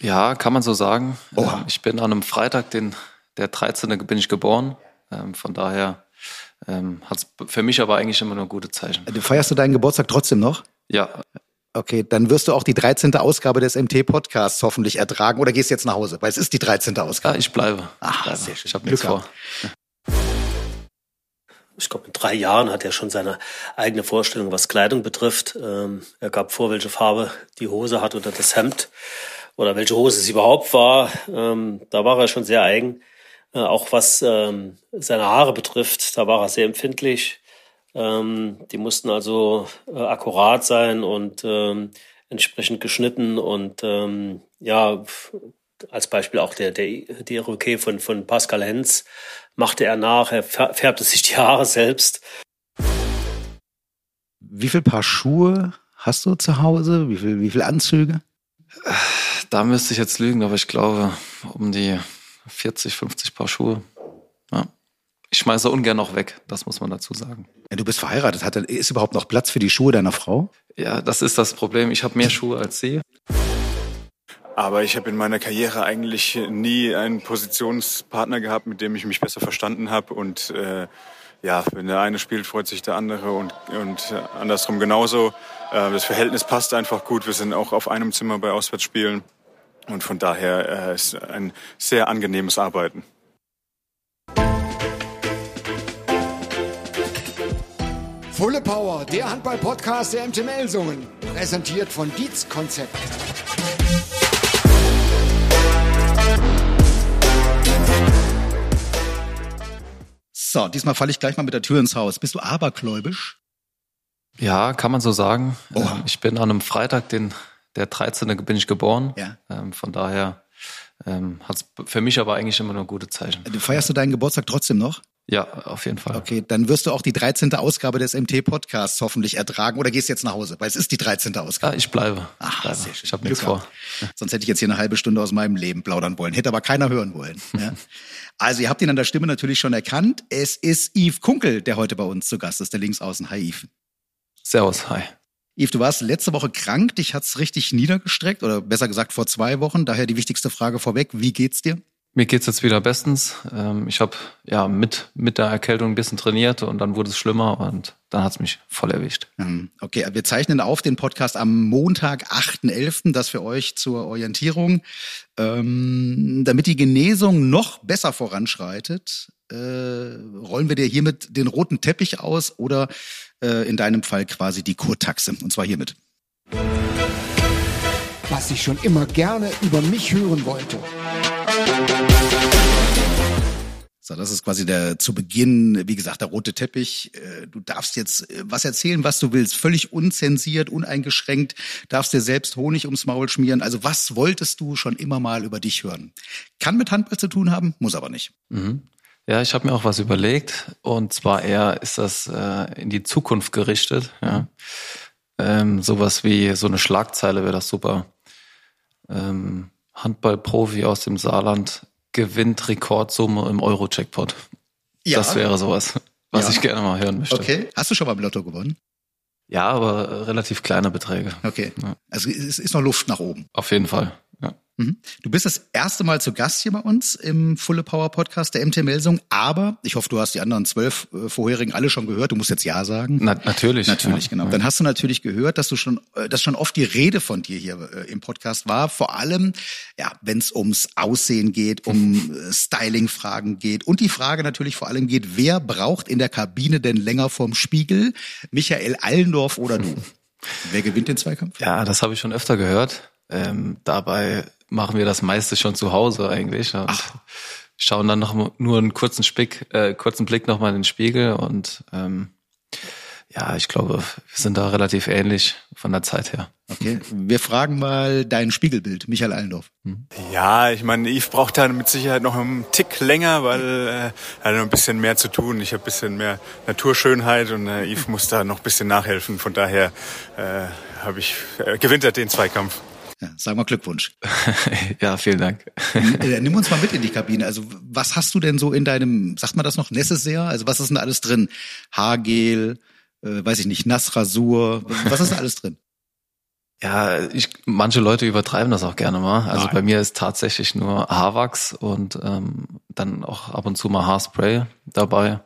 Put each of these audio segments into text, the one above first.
Ja, kann man so sagen. Oha. Ähm, Ich bin an einem Freitag, den, der 13. bin ich geboren. Ähm, Von daher ähm, hat es für mich aber eigentlich immer nur gute Zeichen. Feierst du deinen Geburtstag trotzdem noch? Ja, Okay, dann wirst du auch die 13. Ausgabe des MT-Podcasts hoffentlich ertragen oder gehst jetzt nach Hause, weil es ist die 13. ja Ausgabe. ich bleibe. Ah, ich bleibe. sehr schön. Ich habe nichts Glück vor. Ich glaube, in drei Jahren hat er schon seine eigene Vorstellung, was Kleidung betrifft. Er gab vor, welche Farbe die Hose hat oder das Hemd oder welche Hose es überhaupt war. Ähm, da war er schon sehr eigen. Äh, auch was ähm, seine Haare betrifft, da war er sehr empfindlich. Ähm, die mussten also äh, akkurat sein und ähm, entsprechend geschnitten und ähm, ja, als Beispiel auch der, der, die Roquet von, von Pascal Hens machte er nach, er fär- färbte sich die Haare selbst. Wie viel Paar Schuhe hast du zu Hause? Wie viel, wie viel Anzüge? Da müsste ich jetzt lügen, aber ich glaube um die 40, 50 Paar Schuhe. Ja. Ich schmeiße ungern noch weg, das muss man dazu sagen. Ja, du bist verheiratet. Hat, ist überhaupt noch Platz für die Schuhe deiner Frau? Ja, das ist das Problem. Ich habe mehr Schuhe als sie. Aber ich habe in meiner Karriere eigentlich nie einen Positionspartner gehabt, mit dem ich mich besser verstanden habe. Und äh, ja, wenn der eine spielt, freut sich der andere und, und andersrum genauso. Äh, das Verhältnis passt einfach gut. Wir sind auch auf einem Zimmer bei Auswärtsspielen. Und von daher äh, ist ein sehr angenehmes Arbeiten. Fulle Power, der Handball-Podcast der MT Melsungen. Präsentiert von Dietz Konzept. So, diesmal falle ich gleich mal mit der Tür ins Haus. Bist du abergläubisch? Ja, kann man so sagen. Oha. Ich bin an einem Freitag, den, der 13. bin ich geboren. Ja. Ähm, Von daher ähm, hat es für mich aber eigentlich immer nur gute Zeichen. Du feierst du deinen Geburtstag trotzdem noch? Ja, auf jeden Fall. Okay, dann wirst du auch die 13. Ausgabe des MT-Podcasts hoffentlich ertragen oder gehst jetzt nach Hause, weil es ist die 13. Ja, Ausgabe. ich bleibe. Ach, bleibe. sehr schön. Ich habe nichts vor. Sonst hätte ich jetzt hier eine halbe Stunde aus meinem Leben plaudern wollen. Hätte aber keiner hören wollen. Ja. Also, ihr habt ihn an der Stimme natürlich schon erkannt. Es ist Yves Kunkel, der heute bei uns zu Gast ist, der Linksaußen. Hi, Yves. Servus, hi. Yves, du warst letzte Woche krank, dich hat's richtig niedergestreckt oder besser gesagt vor zwei Wochen. Daher die wichtigste Frage vorweg. Wie geht's dir? Mir geht's jetzt wieder bestens. Ähm, Ich habe ja mit, mit der Erkältung ein bisschen trainiert und dann wurde es schlimmer und dann hat's mich voll erwischt. Ähm, Okay, wir zeichnen auf den Podcast am Montag, 8.11., das für euch zur Orientierung. Ähm, damit die Genesung noch besser voranschreitet, äh, rollen wir dir hiermit den roten Teppich aus oder äh, in deinem Fall quasi die Kurtaxe. Und zwar hiermit. Was ich schon immer gerne über mich hören wollte. So, das ist quasi der zu Beginn, wie gesagt, der rote Teppich. Äh, Du darfst jetzt äh, was erzählen, was du willst, völlig unzensiert, uneingeschränkt, darfst dir selbst Honig ums Maul schmieren. Also was wolltest du schon immer mal über dich hören? Kann mit Handball zu tun haben, muss aber nicht. Mhm. Ja, ich habe mir auch was überlegt und zwar eher ist das äh, in die Zukunft gerichtet. Ja. Ähm, sowas wie so eine Schlagzeile wäre das super. Ähm, Handballprofi aus dem Saarland gewinnt Rekordsumme im Euro-Jackpot. Das wäre sowas, was Ja. ich gerne mal hören möchte. Okay. Hast du schon mal im Lotto gewonnen? Ja, aber relativ kleine Beträge. Okay. Ja. Also es ist noch Luft nach oben. Auf jeden Fall. Ja. Mhm. Du bist das erste Mal zu Gast hier bei uns im Fulle Power Podcast der MT Melsung, aber ich hoffe, du hast die anderen zwölf äh, vorherigen alle schon gehört. Du musst jetzt ja sagen. Na, natürlich. Natürlich, ja. genau. Dann hast du natürlich gehört, dass du schon, äh, dass schon oft die Rede von dir hier äh, im Podcast war. Vor allem, ja, wenn es ums Aussehen geht, um äh, Styling-Fragen geht und die Frage natürlich vor allem geht, wer braucht in der Kabine denn länger vorm Spiegel? Michael Allendorf oder du? Wer gewinnt den Zweikampf? Ja, das habe ich schon öfter gehört. Ähm, dabei machen wir das meiste schon zu Hause eigentlich und schauen dann noch nur einen kurzen, Spick, äh, kurzen Blick nochmal in den Spiegel und ähm, ja, ich glaube, wir sind da relativ ähnlich von der Zeit her. Okay, wir fragen mal dein Spiegelbild, Michael Allendorf. Ja, ich meine, Yves braucht da mit Sicherheit noch einen Tick länger, weil äh, er hat noch ein bisschen mehr zu tun. Ich habe ein bisschen mehr Naturschönheit und äh, Yves muss da noch ein bisschen nachhelfen. Von daher äh, habe ich äh, gewinnt er den Zweikampf. Ja, sag mal Glückwunsch. ja, vielen Dank. Äh, Nimm uns mal mit in die Kabine. Also was hast du denn so in deinem, sagt man das noch, Necessaire? Also was ist denn da alles drin? Haargel, äh, weiß ich nicht, Nassrasur, was ist da alles drin? Ja, ich, manche Leute übertreiben das auch gerne mal. Also Nein. bei mir ist tatsächlich nur Haarwachs und ähm, dann auch ab und zu mal Haarspray dabei.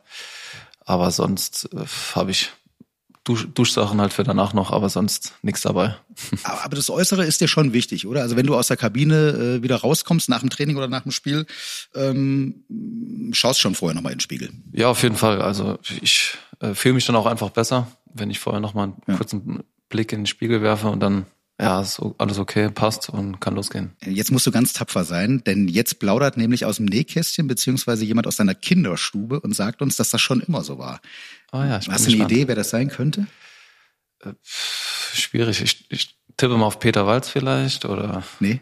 Aber sonst äh, habe ich Dusch, Duschsachen halt für danach noch, aber sonst nichts dabei. Aber das Äußere ist dir schon wichtig, oder? Also wenn du aus der Kabine äh, wieder rauskommst nach dem Training oder nach dem Spiel, ähm, schaust schon vorher nochmal in den Spiegel. Ja, auf jeden Fall. Also ich äh, fühle mich dann auch einfach besser, wenn ich vorher nochmal einen ja. kurzen Blick in den Spiegel werfe und dann ja, ist alles okay, passt und kann losgehen. Jetzt musst du ganz tapfer sein, denn jetzt plaudert nämlich aus dem Nähkästchen beziehungsweise jemand aus deiner Kinderstube und sagt uns, dass das schon immer so war. Oh ja, ich Hast du eine Idee, wer das sein könnte? Äh, schwierig. Ich, ich tippe mal auf Peter Walz vielleicht oder. Nee.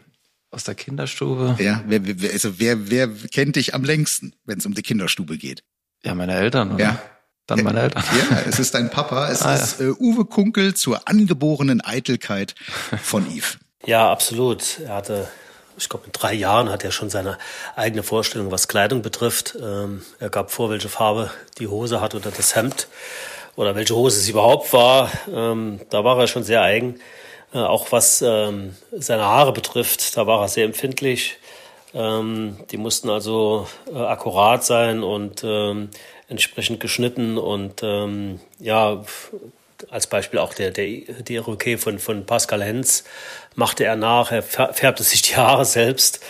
Aus der Kinderstube. Ja, wer, wer, also wer, wer kennt dich am längsten, wenn es um die Kinderstube geht? Ja, meine Eltern. Oder? Ja, dann meine Eltern. Ja, es ist dein Papa. Es ah, ist ja. äh, Uwe Kunkel zur angeborenen Eitelkeit von Yves. Ja, absolut. Er hatte, ich glaube, in drei Jahren hat er schon seine eigene Vorstellung, was Kleidung betrifft. Ähm, er gab vor, welche Farbe die Hose hat oder das Hemd oder welche Hose es überhaupt war. Ähm, da war er schon sehr eigen. Äh, auch was ähm, seine Haare betrifft, da war er sehr empfindlich. Ähm, die mussten also äh, akkurat sein und ähm, entsprechend geschnitten und ähm, ja, als Beispiel auch der, der, der Roquet von, von Pascal Hens machte er nach, er färbte sich die Haare selbst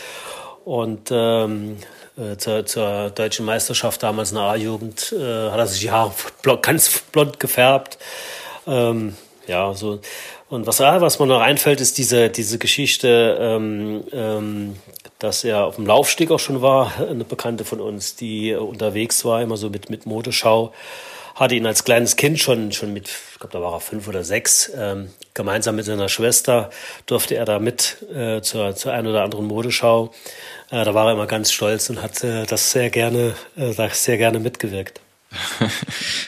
und ähm, äh, zur, zur deutschen Meisterschaft damals in der A-Jugend äh, hat er sich die Haare ganz blond gefärbt. Ähm, ja, so. Und was, was mir noch einfällt, ist diese, diese Geschichte, ähm, ähm, dass er auf dem Laufsteg auch schon war, eine Bekannte von uns, die unterwegs war, immer so mit, mit Modeschau, hatte ihn als kleines Kind schon, schon mit, ich glaube, da war er fünf oder sechs, ähm, gemeinsam mit seiner Schwester durfte er da mit äh, zur, zur ein oder anderen Modeschau. Äh, da war er immer ganz stolz und hat äh, das sehr gerne, äh, sehr gerne mitgewirkt.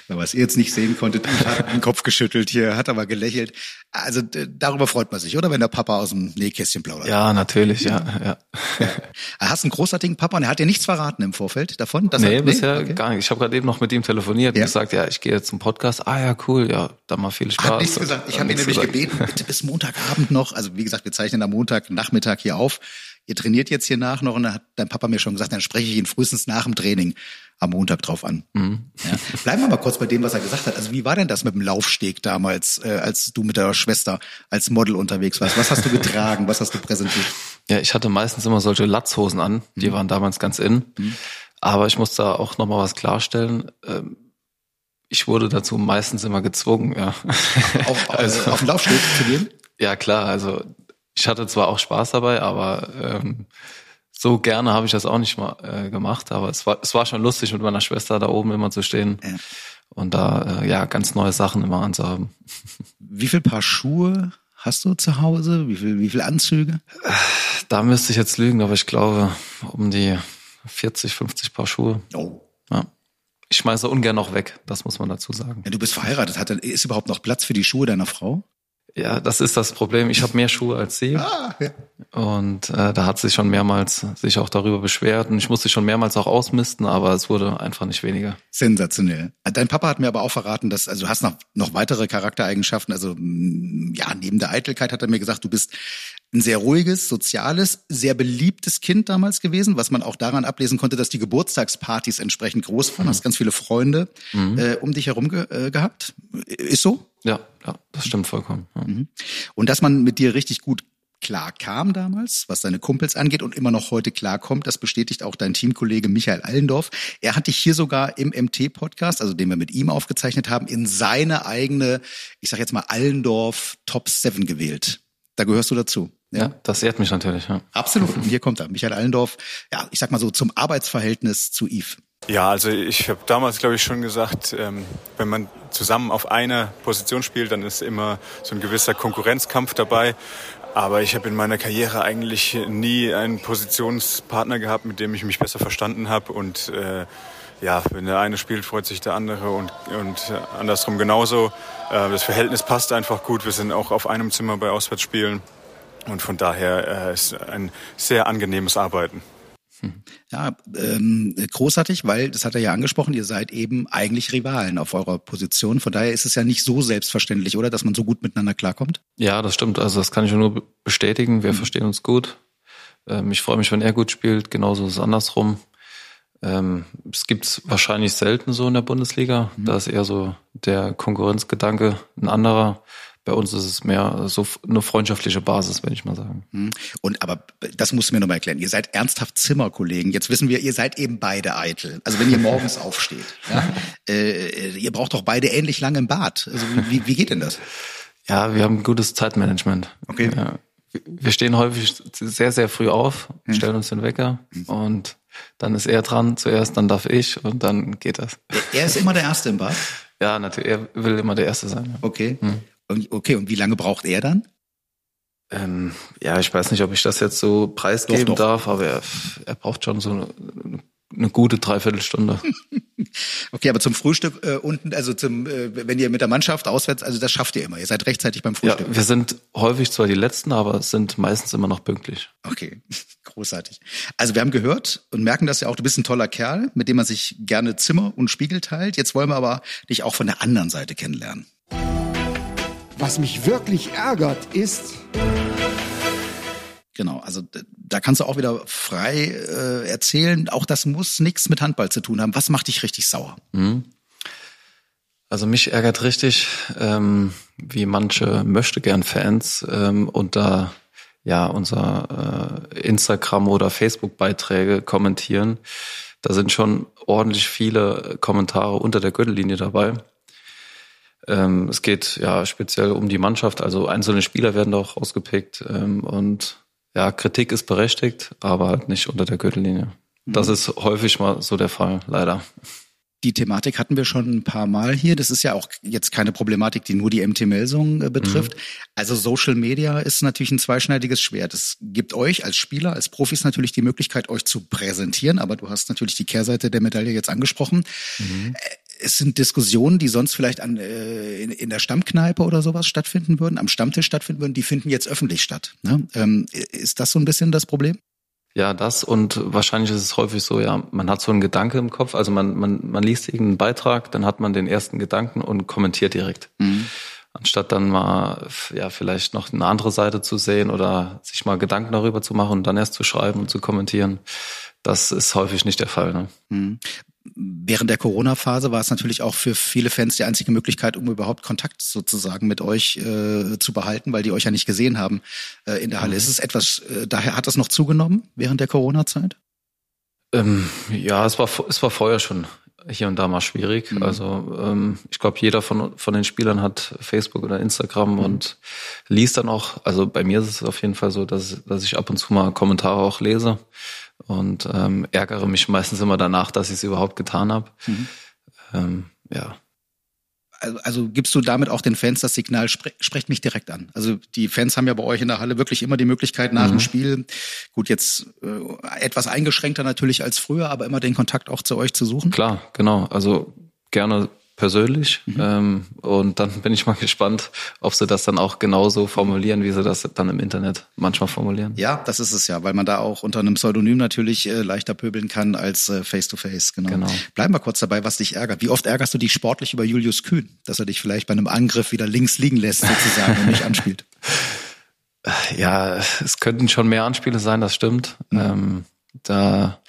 Was ihr jetzt nicht sehen konntet, hat den Kopf geschüttelt hier, hat aber gelächelt. Also darüber freut man sich, oder? Wenn der Papa aus dem Nähkästchen plaudert. Ja, natürlich, ja. ja. ja. Hast einen großartigen Papa und er hat dir nichts verraten im Vorfeld davon? Dass nee, er, nee? bisher okay. gar nicht. Ich habe gerade eben noch mit ihm telefoniert ja. und gesagt, ja, ich gehe jetzt zum Podcast. Ah ja, cool, ja, dann mal viel Spaß. Hat nichts gesagt. Ich habe ihn nämlich gesagt. gebeten, bitte bis Montagabend noch. Also wie gesagt, wir zeichnen am Montagnachmittag hier auf. Ihr trainiert jetzt hier nach noch und dann hat dein Papa mir schon gesagt, dann spreche ich ihn frühestens nach dem Training am Montag drauf an. Mhm. Ja. Bleiben wir mal kurz bei dem, was er gesagt hat. Also wie war denn das mit dem Laufsteg damals, äh, als du mit der Schwester als Model unterwegs warst? Was hast du getragen? was hast du präsentiert? Ja, ich hatte meistens immer solche Latzhosen an. Die mhm. waren damals ganz in. Mhm. Aber ich muss da auch noch mal was klarstellen. Ähm, ich wurde dazu meistens immer gezwungen, ja. Auf, also, auf den Laufsteg zu gehen? Ja, klar. Also ich hatte zwar auch Spaß dabei, aber ähm, so gerne habe ich das auch nicht mal äh, gemacht, aber es war, es war schon lustig, mit meiner Schwester da oben immer zu stehen ja. und da äh, ja ganz neue Sachen immer anzuhaben. Wie viel Paar Schuhe hast du zu Hause? Wie viel, wie viel Anzüge? Da müsste ich jetzt lügen, aber ich glaube um die 40, 50 Paar Schuhe. Oh. Ja. Ich schmeiße ungern noch weg, das muss man dazu sagen. Ja, du bist verheiratet. Hat, ist überhaupt noch Platz für die Schuhe deiner Frau? Ja, das ist das Problem. Ich habe mehr Schuhe als sie. Ah, ja. Und äh, da hat sie schon mehrmals sich auch darüber beschwert. Und ich musste schon mehrmals auch ausmisten, aber es wurde einfach nicht weniger. Sensationell. Dein Papa hat mir aber auch verraten, dass, also du hast noch, noch weitere Charaktereigenschaften. Also ja, neben der Eitelkeit hat er mir gesagt, du bist ein sehr ruhiges, soziales, sehr beliebtes Kind damals gewesen, was man auch daran ablesen konnte, dass die Geburtstagspartys entsprechend groß waren. Mhm. Hast ganz viele Freunde mhm. äh, um dich herum ge äh, gehabt. Ist so? Ja, ja, das stimmt vollkommen. Ja. Mhm. Und dass man mit dir richtig gut klar kam damals, was seine Kumpels angeht und immer noch heute klarkommt, das bestätigt auch dein Teamkollege Michael Allendorf. Er hat dich hier sogar im MT-Podcast, also den wir mit ihm aufgezeichnet haben, in seine eigene, ich sag jetzt mal Allendorf Top 7 gewählt. Da gehörst du dazu. Ja, ja das ehrt mich natürlich. Ja. Absolut. Und hier kommt er, Michael Allendorf, ja, ich sag mal so zum Arbeitsverhältnis zu Yves. Ja, also ich habe damals, glaube ich, schon gesagt, ähm, wenn man zusammen auf einer Position spielt, dann ist immer so ein gewisser Konkurrenzkampf dabei. Aber ich habe in meiner Karriere eigentlich nie einen Positionspartner gehabt, mit dem ich mich besser verstanden habe. Und äh, ja, wenn der eine spielt, freut sich der andere und, und andersrum genauso. Äh, das Verhältnis passt einfach gut. Wir sind auch auf einem Zimmer bei Auswärtsspielen. Und von daher äh, ist ein sehr angenehmes Arbeiten. Ja, ähm, großartig, weil, das hat er ja angesprochen, ihr seid eben eigentlich Rivalen auf eurer Position. Von daher ist es ja nicht so selbstverständlich, oder, dass man so gut miteinander klarkommt? Ja, das stimmt. Also das kann ich nur bestätigen. Wir mhm. verstehen uns gut. Ähm, ich freue mich, wenn er gut spielt. Genauso ist es andersrum. Ähm, es gibt wahrscheinlich selten so in der Bundesliga. Mhm. Da ist eher so der Konkurrenzgedanke ein anderer. Bei uns ist es mehr so eine freundschaftliche Basis, würde ich mal sagen. Mhm. Und aber das musst du mir nochmal erklären. Ihr seid ernsthaft Zimmerkollegen. Jetzt wissen wir, ihr seid eben beide eitel. Also wenn ihr morgens aufsteht, ja, äh, ihr braucht doch beide ähnlich lange im Bad. Also wie, wie geht denn das? Ja, wir haben gutes Zeitmanagement. Okay. Ja. Wir stehen häufig sehr, sehr früh auf, hm. stellen uns den Wecker hm. und dann ist er dran zuerst, dann darf ich und dann geht das. Er ist immer der Erste im Bad? Ja, natürlich. Er will immer der Erste sein. Ja. Okay. Hm. Okay, und wie lange braucht er dann? Ähm, ja, ich weiß nicht, ob ich das jetzt so preisgeben doch, doch. darf, aber er, er braucht schon so eine, eine gute Dreiviertelstunde. okay, aber zum Frühstück äh, unten, also zum, äh, wenn ihr mit der Mannschaft auswärts, also das schafft ihr immer. Ihr seid rechtzeitig beim Frühstück. Ja, wir sind häufig zwar die Letzten, aber sind meistens immer noch pünktlich. Okay, großartig. Also wir haben gehört und merken das ja auch, du bist ein toller Kerl, mit dem man sich gerne Zimmer und Spiegel teilt. Jetzt wollen wir aber dich auch von der anderen Seite kennenlernen. Was mich wirklich ärgert, ist. Genau, also da kannst du auch wieder frei äh, erzählen. Auch das muss nichts mit Handball zu tun haben. Was macht dich richtig sauer? Mhm. Also mich ärgert richtig, ähm, wie manche möchte gern Fans ähm, unter ja unser äh, Instagram oder Facebook Beiträge kommentieren. Da sind schon ordentlich viele Kommentare unter der Gürtellinie dabei. Ähm, es geht ja speziell um die Mannschaft, also einzelne Spieler werden doch ausgepickt ähm, und ja, Kritik ist berechtigt, aber halt nicht unter der Gürtellinie. Das mhm. ist häufig mal so der Fall, leider. Die Thematik hatten wir schon ein paar Mal hier. Das ist ja auch jetzt keine Problematik, die nur die MT-Melsung äh, betrifft. Mhm. Also Social Media ist natürlich ein zweischneidiges Schwert. Es gibt euch als Spieler, als Profis natürlich die Möglichkeit, euch zu präsentieren, aber du hast natürlich die Kehrseite der Medaille jetzt angesprochen. Mhm. Äh, es sind Diskussionen, die sonst vielleicht an, äh, in, in der Stammkneipe oder sowas stattfinden würden, am Stammtisch stattfinden würden, die finden jetzt öffentlich statt. Ne? Ähm, ist das so ein bisschen das Problem? Ja, das und wahrscheinlich ist es häufig so, ja, man hat so einen Gedanke im Kopf, also man, man, man liest irgendeinen Beitrag, dann hat man den ersten Gedanken und kommentiert direkt. Mhm. Anstatt dann mal, ja, vielleicht noch eine andere Seite zu sehen oder sich mal Gedanken darüber zu machen und dann erst zu schreiben und zu kommentieren. Das ist häufig nicht der Fall. Ne? Mhm während der Corona-Phase war es natürlich auch für viele Fans die einzige Möglichkeit, um überhaupt Kontakt sozusagen mit euch äh, zu behalten, weil die euch ja nicht gesehen haben äh, in der Halle. Mhm. Ist es etwas, äh, daher hat das noch zugenommen während der Corona-Zeit? Ähm, ja, es war, es war vorher schon hier und da mal schwierig. Mhm. Also ähm, ich glaube, jeder von, von den Spielern hat Facebook oder Instagram mhm. und liest dann auch, also bei mir ist es auf jeden Fall so, dass, dass ich ab und zu mal Kommentare auch lese und ähm, ärgere mich meistens immer danach, dass ich es überhaupt getan habe. Mhm. Ähm, ja. Also, also gibst du damit auch den Fans das Signal, spre sprecht mich direkt an. Also die Fans haben ja bei euch in der Halle wirklich immer die Möglichkeit nach mhm. dem Spiel, gut jetzt äh, etwas eingeschränkter natürlich als früher, aber immer den Kontakt auch zu euch zu suchen. Klar, genau. Also gerne persönlich. Mhm. Ähm, und dann bin ich mal gespannt, ob sie das dann auch genauso formulieren, wie sie das dann im Internet manchmal formulieren. Ja, das ist es ja, weil man da auch unter einem Pseudonym natürlich äh, leichter pöbeln kann als äh, face-to-face. Genau. genau. Bleiben wir kurz dabei, was dich ärgert. Wie oft ärgerst du dich sportlich über Julius Kühn, dass er dich vielleicht bei einem Angriff wieder links liegen lässt sozusagen und nicht anspielt? Ja, es könnten schon mehr Anspiele sein, das stimmt. Mhm. Ähm, da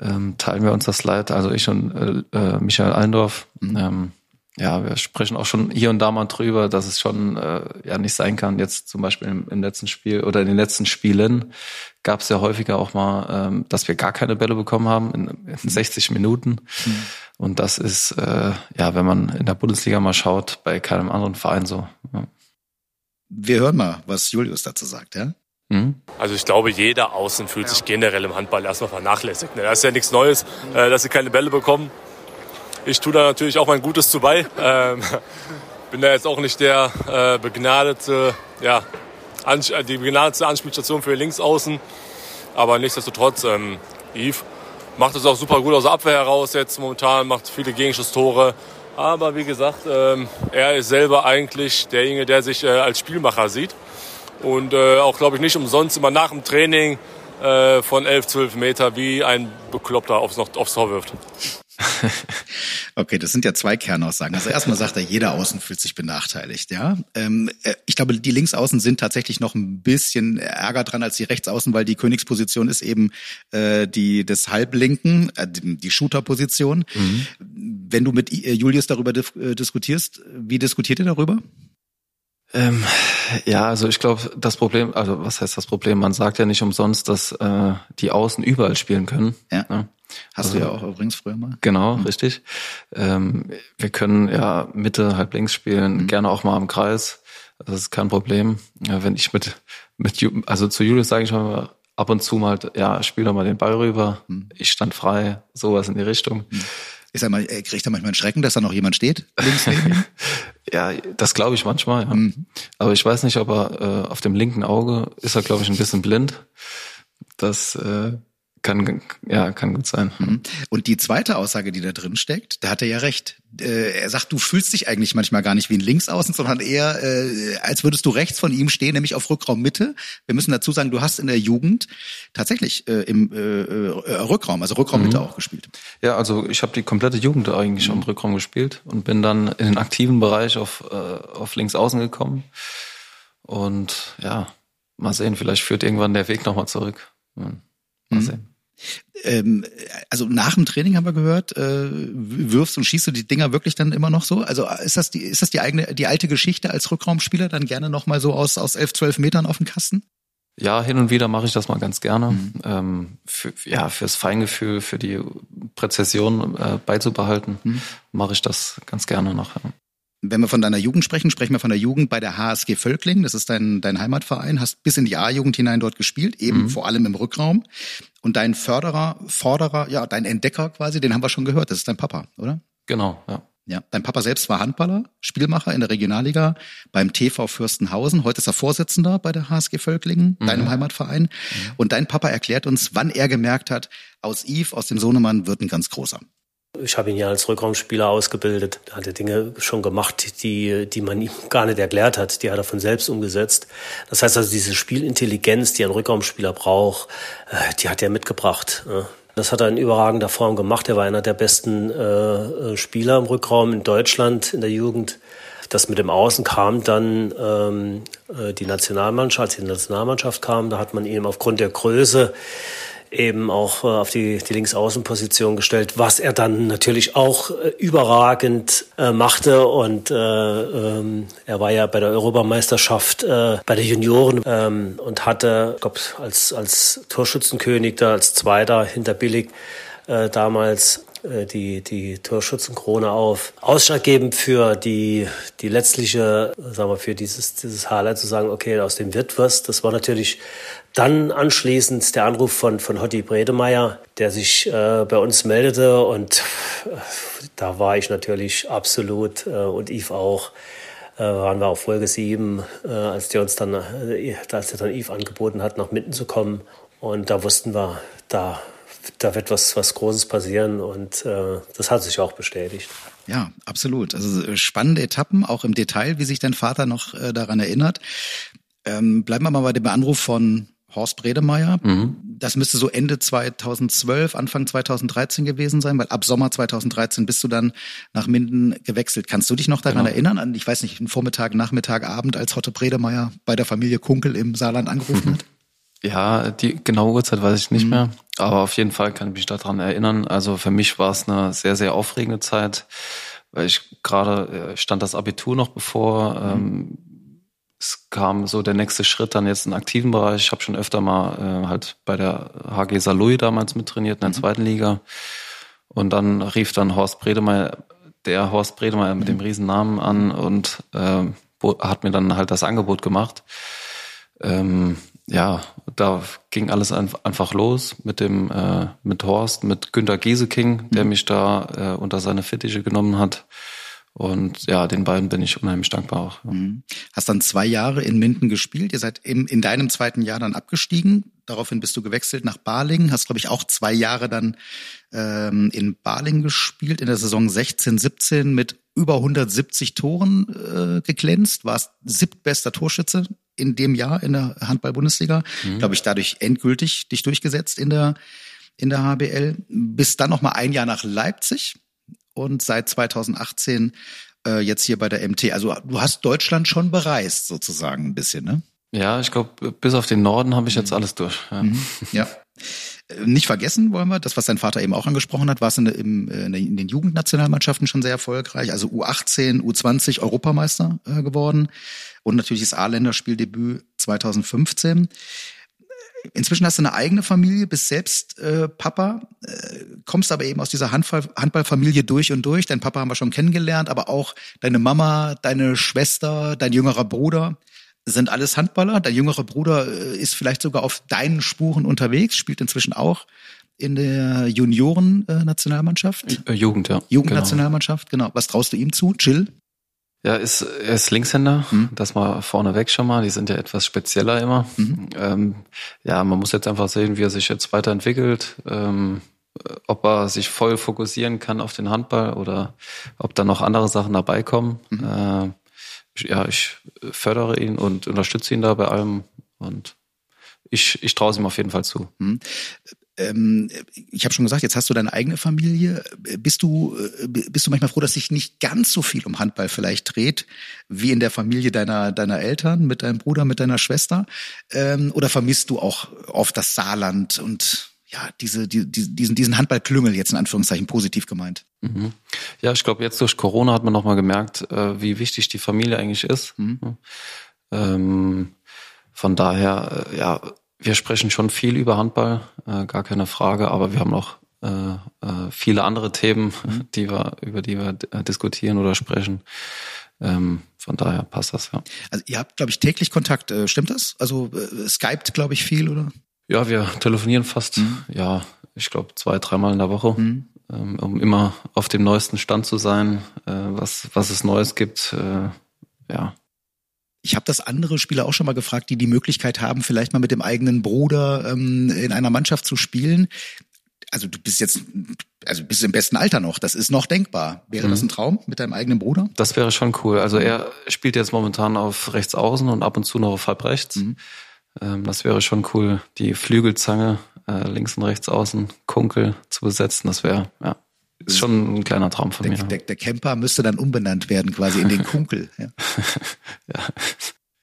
ähm, teilen wir uns das Leid, also ich und äh, äh, Michael Allendorf. Mhm. Ähm, ja, wir sprechen auch schon hier und da mal drüber, dass es schon äh, ja nicht sein kann. Jetzt zum Beispiel im, im letzten Spiel oder in den letzten Spielen gab es ja häufiger auch mal, ähm, dass wir gar keine Bälle bekommen haben in, in 60 Minuten. Mhm. Und das ist äh, ja, wenn man in der Bundesliga mal schaut, bei keinem anderen Verein so. Ja. Wir hören mal, was Julius dazu sagt, ja? Mhm. Also ich glaube, jeder Außen fühlt sich generell im Handball erstmal vernachlässigt. Das ist ja nichts Neues, äh, dass sie keine Bälle bekommen. Ich tue da natürlich auch mein Gutes zu bei. Ähm, bin da jetzt auch nicht der äh, begnadete, ja, die begnadete Anspielstation für Linksaußen. Aber nichtsdestotrotz, ähm, Yves macht es auch super gut aus der Abwehr heraus jetzt momentan, macht viele Gegenschusstore. Aber wie gesagt, ähm, er ist selber eigentlich derjenige, der sich äh, als Spielmacher sieht. Und äh, auch, glaube ich, nicht umsonst immer nach dem Training äh, von 11, 12 Meter wie ein Bekloppter aufs, aufs Tor wirft. okay, das sind ja zwei Kernaussagen. Also erstmal sagt er, jeder Außen fühlt sich benachteiligt, ja. Ähm, äh, ich glaube, die Linksaußen sind tatsächlich noch ein bisschen ärger dran als die Rechtsaußen, weil die Königsposition ist eben äh, die des Halblinken, äh, die Shooterposition. Mhm. Wenn du mit äh, Julius darüber äh, diskutierst, wie diskutiert ihr darüber? Ähm, ja, also ich glaube, das Problem, also was heißt das Problem? Man sagt ja nicht umsonst, dass äh, die Außen überall spielen können. Ja. ja. Hast also, du ja auch übrigens früher mal. Genau, mhm. richtig. Ähm, wir können ja Mitte, halb links spielen, mhm. gerne auch mal im Kreis. Das ist kein Problem. Ja, wenn ich mit, mit, also zu Julius sage ich mal ab und zu mal, ja, spiel doch mal den Ball rüber. Mhm. Ich stand frei, sowas in die Richtung. Ist er mal, kriegt er manchmal einen Schrecken, dass da noch jemand steht? Links neben ja, das glaube ich manchmal, ja. Mhm. Aber ich weiß nicht, ob er äh, auf dem linken Auge ist er, glaube ich, ein bisschen blind. Das äh, kann, ja, kann gut sein. Mhm. Und die zweite Aussage, die da drin steckt, da hat er ja recht. Äh, er sagt, du fühlst dich eigentlich manchmal gar nicht wie ein Linksaußen, sondern eher, äh, als würdest du rechts von ihm stehen, nämlich auf Rückraum Mitte. Wir müssen dazu sagen, du hast in der Jugend tatsächlich äh, im Rückraum, also Rückraum Mitte mhm. auch gespielt. Ja, also ich habe die komplette Jugend eigentlich mhm. im Rückraum gespielt und bin dann in den aktiven Bereich auf, auf Linksaußen gekommen. Und ja, mal sehen, vielleicht führt irgendwann der Weg nochmal zurück. Mal mhm. sehen. Ähm, also nach dem Training haben wir gehört, äh, wirfst und schießt du die Dinger wirklich dann immer noch so? Also ist das die, ist das die eigene, die alte Geschichte als Rückraumspieler dann gerne noch mal so aus, aus elf, zwölf Metern auf den Kasten? Ja, hin und wieder mache ich das mal ganz gerne. Mhm. Ähm, für, ja, fürs Feingefühl, für die Präzision äh, beizubehalten, mhm. mache ich das ganz gerne noch. Ja. Wenn wir von deiner Jugend sprechen, sprechen wir von der Jugend bei der HSG Völkling. Das ist dein, dein Heimatverein. Hast bis in die A-Jugend hinein dort gespielt, eben mhm. vor allem im Rückraum. Und dein Förderer, Forderer, ja, dein Entdecker quasi, den haben wir schon gehört. Das ist dein Papa, oder? Genau, ja. Ja, dein Papa selbst war Handballer, Spielmacher in der Regionalliga beim TV Fürstenhausen. Heute ist er Vorsitzender bei der HSG Völklingen, mhm. deinem Heimatverein. Mhm. Und dein Papa erklärt uns, wann er gemerkt hat, aus Yves, aus dem Sohnemann wird ein ganz großer. Ich habe ihn ja als Rückraumspieler ausgebildet. Er hat Dinge schon gemacht, die, die man ihm gar nicht erklärt hat. Die hat er von selbst umgesetzt. Das heißt also, diese Spielintelligenz, die ein Rückraumspieler braucht, äh, die hat er mitgebracht. Das hat er in überragender Form gemacht. Er war einer der besten äh, Spieler im Rückraum in Deutschland in der Jugend. Das mit dem Außen kam dann ähm, äh, die Nationalmannschaft, als die Nationalmannschaft kam, da hat man ihm aufgrund der Größe eben auch äh, auf die, die Linksaußenposition gestellt, was er dann natürlich auch äh, überragend äh, machte. Und äh, ähm, er war ja bei der Europameisterschaft äh, bei der Junioren ähm, und hatte, ich glaube, als, als Torschützenkönig da als Zweiter hinter Billig äh, damals die, die Torschützenkrone auf. Ausschlaggebend für die, die letztliche, sagen wir, für dieses, dieses Highlight zu sagen, okay, aus dem wird was, das war natürlich dann anschließend der Anruf von, von Hotti Bredemeier, der sich äh, bei uns meldete und äh, da war ich natürlich absolut äh, und Yves auch, äh, waren wir auf Folge 7, äh, als der uns dann, äh, als der dann Yves angeboten hat, nach Minden zu kommen und da wussten wir, da da wird was, was Großes passieren und äh, das hat sich auch bestätigt. Ja, absolut. Also äh, spannende Etappen, auch im Detail, wie sich dein Vater noch äh, daran erinnert. Ähm, bleiben wir mal bei dem Anruf von Horst Bredemeier. Mhm. Das müsste so Ende 2012, Anfang 2013 gewesen sein, weil ab Sommer 2013 bist du dann nach Minden gewechselt. Kannst du dich noch daran genau. erinnern, an, ich weiß nicht, einen Vormittag, Nachmittag, Abend, als Hotte Bredemeier bei der Familie Kunkel im Saarland angerufen hat? Ja, die genaue Uhrzeit weiß ich nicht mhm. mehr, aber auf jeden Fall kann ich mich daran erinnern. Also für mich war es eine sehr, sehr aufregende Zeit, weil ich gerade äh, stand das Abitur noch bevor. Mhm. Ähm, es kam so der nächste Schritt dann jetzt in den aktiven Bereich. Ich habe schon öfter mal äh, halt bei der HG Saarlouis damals mittrainiert in der mhm. zweiten Liga. Und dann rief dann Horst Bredemeier, der Horst Bredemeier mit dem mhm. Riesennamen an und äh, hat mir dann halt das Angebot gemacht. Ähm, ja, da ging alles einfach los mit dem, äh, mit Horst, mit Günter Gieseking, der mhm. mich da äh, unter seine Fittiche genommen hat. Und ja, den beiden bin ich unheimlich dankbar auch. Mhm. Hast dann zwei Jahre in Minden gespielt. Ihr seid im, in deinem zweiten Jahr dann abgestiegen. Daraufhin bist du gewechselt nach Balingen. Hast, glaube ich, auch zwei Jahre dann ähm, in Balingen gespielt, in der Saison 16, 17 mit über 170 Toren äh, geglänzt, warst siebtbester Torschütze in dem Jahr in der Handball-Bundesliga. Mhm. Glaube ich, dadurch endgültig dich durchgesetzt in der, in der HBL. Bis dann noch mal ein Jahr nach Leipzig und seit 2018 äh, jetzt hier bei der MT. Also du hast Deutschland schon bereist sozusagen ein bisschen, ne? Ja, ich glaube, bis auf den Norden habe ich jetzt alles durch. Ja. Mhm. ja. Äh, nicht vergessen wollen wir, das, was dein Vater eben auch angesprochen hat, war es in, in, in den Jugendnationalmannschaften schon sehr erfolgreich. Also U18, U20 Europameister äh, geworden und natürlich das A-Länderspieldebüt 2015. Inzwischen hast du eine eigene Familie, bist selbst äh, Papa, äh, kommst aber eben aus dieser Handball Handballfamilie durch und durch. Dein Papa haben wir schon kennengelernt, aber auch deine Mama, deine Schwester, dein jüngerer Bruder sind alles Handballer. Dein jüngerer Bruder äh, ist vielleicht sogar auf deinen Spuren unterwegs, spielt inzwischen auch in der Junioren-Nationalmannschaft. Äh, Jugend, ja. Jugendnationalmannschaft, genau. Was traust du ihm zu? Chill? Ja, ist, er ist Linkshänder, mhm. das mal vorneweg schon mal. Die sind ja etwas spezieller immer. Mhm. Ähm, ja, man muss jetzt einfach sehen, wie er sich jetzt weiterentwickelt, ähm, ob er sich voll fokussieren kann auf den Handball oder ob da noch andere Sachen dabei kommen. Mhm. Äh, ja, ich fördere ihn und unterstütze ihn da bei allem und ich, ich traue es ihm auf jeden Fall zu. Mhm ähm, ich habe schon gesagt, jetzt hast du deine eigene Familie. Bist du, äh, bist du manchmal froh, dass sich nicht ganz so viel um Handball vielleicht dreht, wie in der Familie deiner, deiner Eltern, mit deinem Bruder, mit deiner Schwester? Ähm, oder vermisst du auch oft das Saarland und ja, diese, die, diesen, diesen Handballklüngel jetzt in Anführungszeichen positiv gemeint? Mhm. Ja, ich glaube, jetzt durch Corona hat man nochmal gemerkt, äh, wie wichtig die Familie eigentlich ist. Mhm. Ähm, von daher, äh, ja, wir sprechen schon viel über Handball, äh, gar keine Frage, aber wir haben noch äh, äh, viele andere Themen, mhm. die wir, über die wir äh, diskutieren oder sprechen. Ähm, von daher passt das, ja. Also ihr habt, glaube ich, täglich Kontakt, stimmt das? Also äh, Skypt, glaube ich, viel, oder? Ja, wir telefonieren fast, mhm. ja, ich glaube, zwei, dreimal in der Woche, mhm. ähm, um immer auf dem neuesten Stand zu sein, äh, was, was es Neues gibt. Äh, ja, ich habe das andere Spieler auch schon mal gefragt, die die Möglichkeit haben, vielleicht mal mit dem eigenen Bruder ähm, in einer Mannschaft zu spielen. Also du bist jetzt, also bist im besten Alter noch. Das ist noch denkbar. Wäre mhm. das ein Traum mit deinem eigenen Bruder? Das wäre schon cool. Also er spielt jetzt momentan auf rechts außen und ab und zu noch auf halb rechts. Mhm. Ähm, das wäre schon cool, die Flügelzange äh, links und rechts außen Kunkel zu besetzen. Das wäre ja ist schon ein kleiner Traum von der, mir. Der, der, Camper müsste dann umbenannt werden, quasi in den Kunkel. Ja.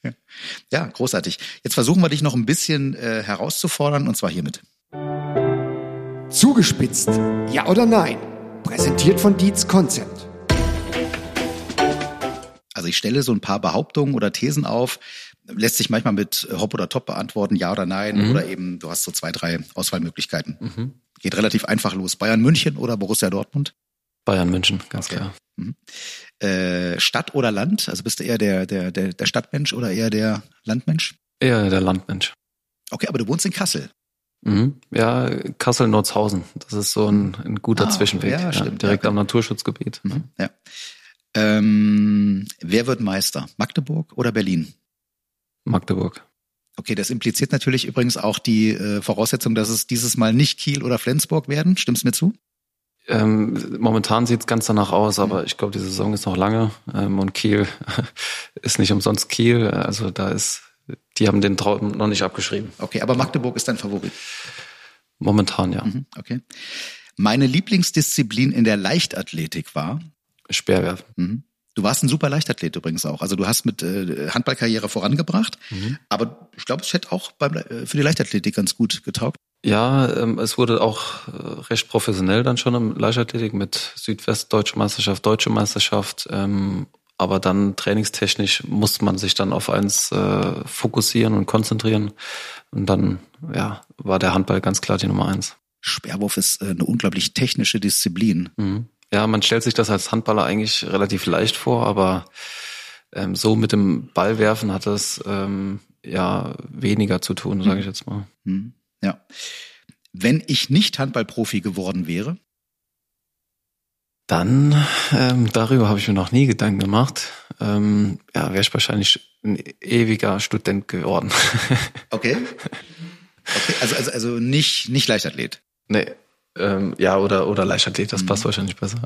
ja. ja. großartig. Jetzt versuchen wir dich noch ein bisschen äh, herauszufordern und zwar hiermit. Zugespitzt, ja oder nein? Präsentiert von Dietz Concept. Also ich stelle so ein paar Behauptungen oder Thesen auf, lässt sich manchmal mit Hop oder Top beantworten, ja oder nein, mhm. oder eben du hast so zwei, drei Auswahlmöglichkeiten. Mhm. Geht relativ einfach los. Bayern München oder Borussia Dortmund? Bayern München, ganz okay. klar. Mhm. Äh, Stadt oder Land? Also bist du eher der, der, der, der Stadtmensch oder eher der Landmensch? Eher der Landmensch. Okay, aber du wohnst in Kassel. Mhm. Ja, Kassel-Nordshausen. Das ist so ein, ein guter ah, Zwischenweg. Ja, stimmt. Ja, direkt ja. am Naturschutzgebiet. Mhm. Ja. Ähm, wer wird Meister? Magdeburg oder Berlin? Magdeburg. Okay, das impliziert natürlich übrigens auch die äh, Voraussetzung, dass es dieses Mal nicht Kiel oder Flensburg werden. Stimmt's mir zu? Ähm, momentan sieht's ganz danach aus, aber ich glaube, die Saison ist noch lange ähm, und Kiel ist nicht umsonst Kiel. Also da ist, die haben den Traum noch nicht abgeschrieben. Okay, aber Magdeburg ist dein Favorit? Momentan, ja. Mhm, okay. Meine Lieblingsdisziplin in der Leichtathletik war? Speerwerfen. Mhm. Du warst ein super Leichtathlet übrigens auch. Also du hast mit äh, Handballkarriere vorangebracht, mhm. aber ich glaube, es hätte auch beim, äh, für die Leichtathletik ganz gut getaugt. Ja, ähm, es wurde auch äh, recht professionell dann schon im Leichtathletik mit Südwest Deutsche Meisterschaft, Deutsche Meisterschaft. Ähm, aber dann trainingstechnisch muss man sich dann auf eins äh, fokussieren und konzentrieren. Und dann ja, war der Handball ganz klar die Nummer eins. Sperrwurf ist äh, eine unglaublich technische Disziplin. Mhm. Ja, man stellt sich das als Handballer eigentlich relativ leicht vor, aber ähm, so mit dem Ballwerfen hat das ähm, ja weniger zu tun, sage ich jetzt mal. Hm. Ja. Wenn ich nicht Handballprofi geworden wäre? Dann, ähm, darüber habe ich mir noch nie Gedanken gemacht. Ähm, ja, wäre ich wahrscheinlich ein ewiger Student geworden. okay. Okay, also, also, also nicht, nicht Leichtathlet. Nee, ähm, ja, oder, oder Leichtathlet, das passt mhm. wahrscheinlich besser.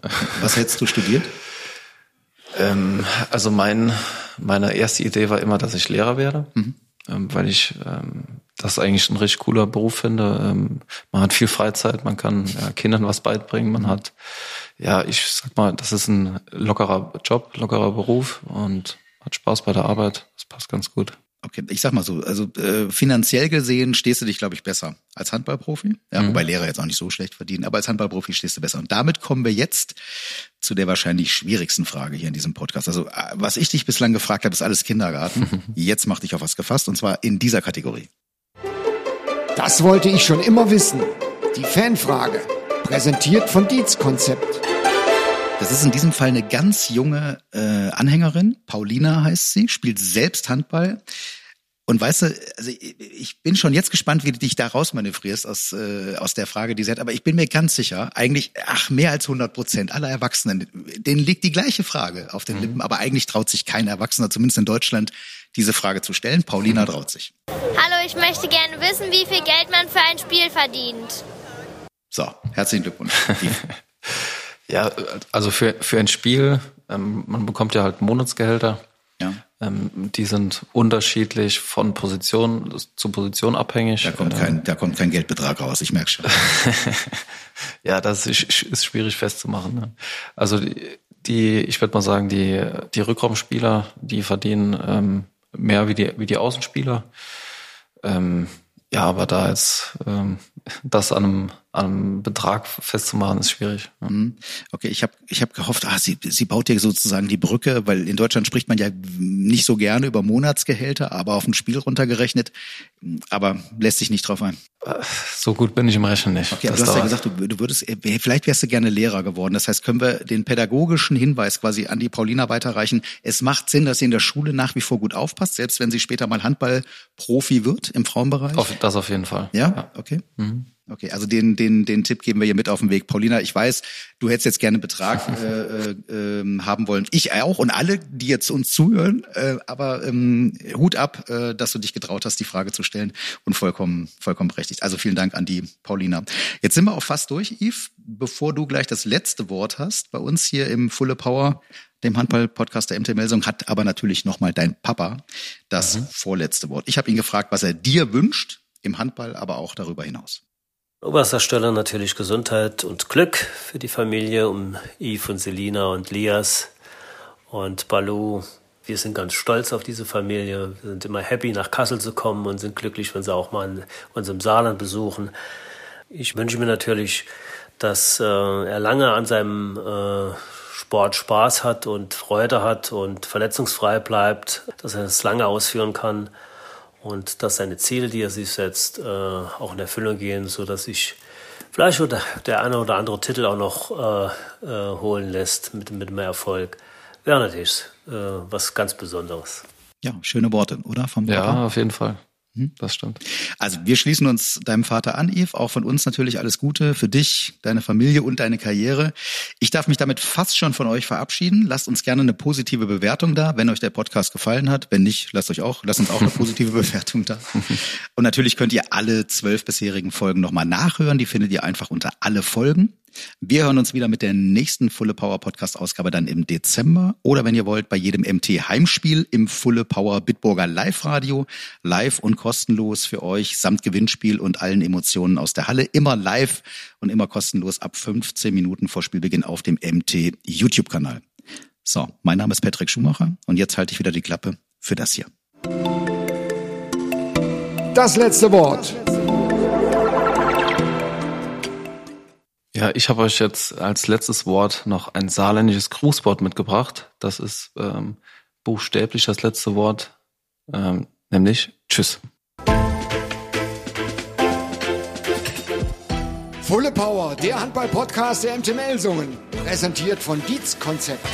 Was hättest du studiert? Ähm, also mein, meine erste Idee war immer, dass ich Lehrer werde, mhm. ähm, weil ich ähm, das eigentlich ein richtig cooler Beruf finde. Ähm, man hat viel Freizeit, man kann ja, Kindern was beibringen, man hat, ja, ich sag mal, das ist ein lockerer Job, lockerer Beruf und hat Spaß bei der Arbeit. Das passt ganz gut. Okay, ich sag mal so, also äh, finanziell gesehen stehst du dich, glaube ich, besser als Handballprofi. Ja, mhm. wobei Lehrer jetzt auch nicht so schlecht verdienen, aber als Handballprofi stehst du besser. Und damit kommen wir jetzt zu der wahrscheinlich schwierigsten Frage hier in diesem Podcast. Also, äh, was ich dich bislang gefragt habe, ist alles Kindergarten. Jetzt mach dich auf was gefasst, und zwar in dieser Kategorie. Das wollte ich schon immer wissen. Die Fanfrage. Präsentiert von Dietz Konzept. Das ist in diesem Fall eine ganz junge äh, Anhängerin. Paulina heißt sie, spielt selbst Handball. Und weißt du, also ich bin schon jetzt gespannt, wie du dich da rausmanövrierst aus, äh, aus der Frage, die sie hat. Aber ich bin mir ganz sicher, eigentlich, ach, mehr als 100 Prozent aller Erwachsenen, denen liegt die gleiche Frage auf den mhm. Lippen. Aber eigentlich traut sich kein Erwachsener, zumindest in Deutschland, diese Frage zu stellen. Paulina traut sich. Hallo, ich möchte gerne wissen, wie viel Geld man für ein Spiel verdient. So, herzlichen Glückwunsch. Ja, also für, für ein Spiel, ähm, man bekommt ja halt Monatsgehälter. Ja. Ähm, die sind unterschiedlich von Position zu Position abhängig. Da kommt kein, da kommt kein Geldbetrag raus, ich merke schon. ja, das ist, ist schwierig festzumachen. Ne? Also die, die ich würde mal sagen, die, die Rückraumspieler, die verdienen ähm, mehr wie die, wie die Außenspieler. Ähm, ja, aber da jetzt ähm, das an einem, an einem Betrag festzumachen, ist schwierig. Mhm. Okay, ich habe ich hab gehofft, ah, sie, sie baut ja sozusagen die Brücke, weil in Deutschland spricht man ja nicht so gerne über Monatsgehälter, aber auf ein Spiel runtergerechnet, aber lässt sich nicht drauf ein. So gut bin ich im Rechnen nicht. Okay, aber du hast ja gesagt, du, du würdest, äh, vielleicht wärst du gerne Lehrer geworden. Das heißt, können wir den pädagogischen Hinweis quasi an die Paulina weiterreichen. Es macht Sinn, dass sie in der Schule nach wie vor gut aufpasst, selbst wenn sie später mal Handballprofi wird im Frauenbereich. Auf, das auf jeden Fall. Ja, ja. okay. Mhm. Okay, also den, den, den Tipp geben wir hier mit auf den Weg. Paulina, ich weiß, du hättest jetzt gerne Betrag äh, äh, äh, haben wollen. Ich auch und alle, die jetzt uns zuhören. Äh, aber ähm, Hut ab, äh, dass du dich getraut hast, die Frage zu stellen und vollkommen, vollkommen berechtigt. Also vielen Dank an die Paulina. Jetzt sind wir auch fast durch, Yves. Bevor du gleich das letzte Wort hast, bei uns hier im Fulle Power dem Handball-Podcast der MT Melsung hat aber natürlich nochmal dein Papa das mhm. vorletzte Wort. Ich habe ihn gefragt, was er dir wünscht im Handball, aber auch darüber hinaus. Oberster Stelle natürlich Gesundheit und Glück für die Familie um Yves und Selina und Lias und Balu. Wir sind ganz stolz auf diese Familie. Wir sind immer happy, nach Kassel zu kommen und sind glücklich, wenn sie auch mal in unserem Saarland besuchen. Ich wünsche mir natürlich, dass äh, er lange an seinem äh, Sport Spaß hat und Freude hat und verletzungsfrei bleibt, dass er das lange ausführen kann und dass seine Ziele, die er sich setzt, äh, auch in Erfüllung gehen, so dass sich vielleicht oder der eine oder andere Titel auch noch äh, äh, holen lässt mit, mit mehr Erfolg. Wäre natürlich äh, was ganz Besonderes. Ja, schöne Worte, oder? Vom ja, auf jeden Fall. Hm? Das stimmt. Also wir schließen uns deinem Vater an, Yves. Auch von uns natürlich alles Gute für dich, deine Familie und deine Karriere. Ich darf mich damit fast schon von euch verabschieden. Lasst uns gerne eine positive Bewertung da, wenn euch der Podcast gefallen hat. Wenn nicht, lasst euch auch, lasst uns auch eine positive Bewertung da. Und natürlich könnt ihr alle zwölf bisherigen Folgen nochmal nachhören. Die findet ihr einfach unter alle Folgen. Wir hören uns wieder mit der nächsten Fulle Power Podcast Ausgabe dann im Dezember oder wenn ihr wollt bei jedem MT Heimspiel im Fulle Power Bitburger Live Radio, live und kostenlos für euch samt Gewinnspiel und allen Emotionen aus der Halle, immer live und immer kostenlos ab 15 Minuten vor Spielbeginn auf dem MT YouTube Kanal. So, mein Name ist Patrick Schumacher und jetzt halte ich wieder die Klappe für das hier. Das letzte Wort. Ja, ich habe euch jetzt als letztes Wort noch ein saarländisches Grußwort mitgebracht. Das ist ähm, buchstäblich das letzte Wort, ähm, nämlich Tschüss. Fulle Power, der Handball-Podcast der MTML-Sungen. Präsentiert von Dietz Konzept.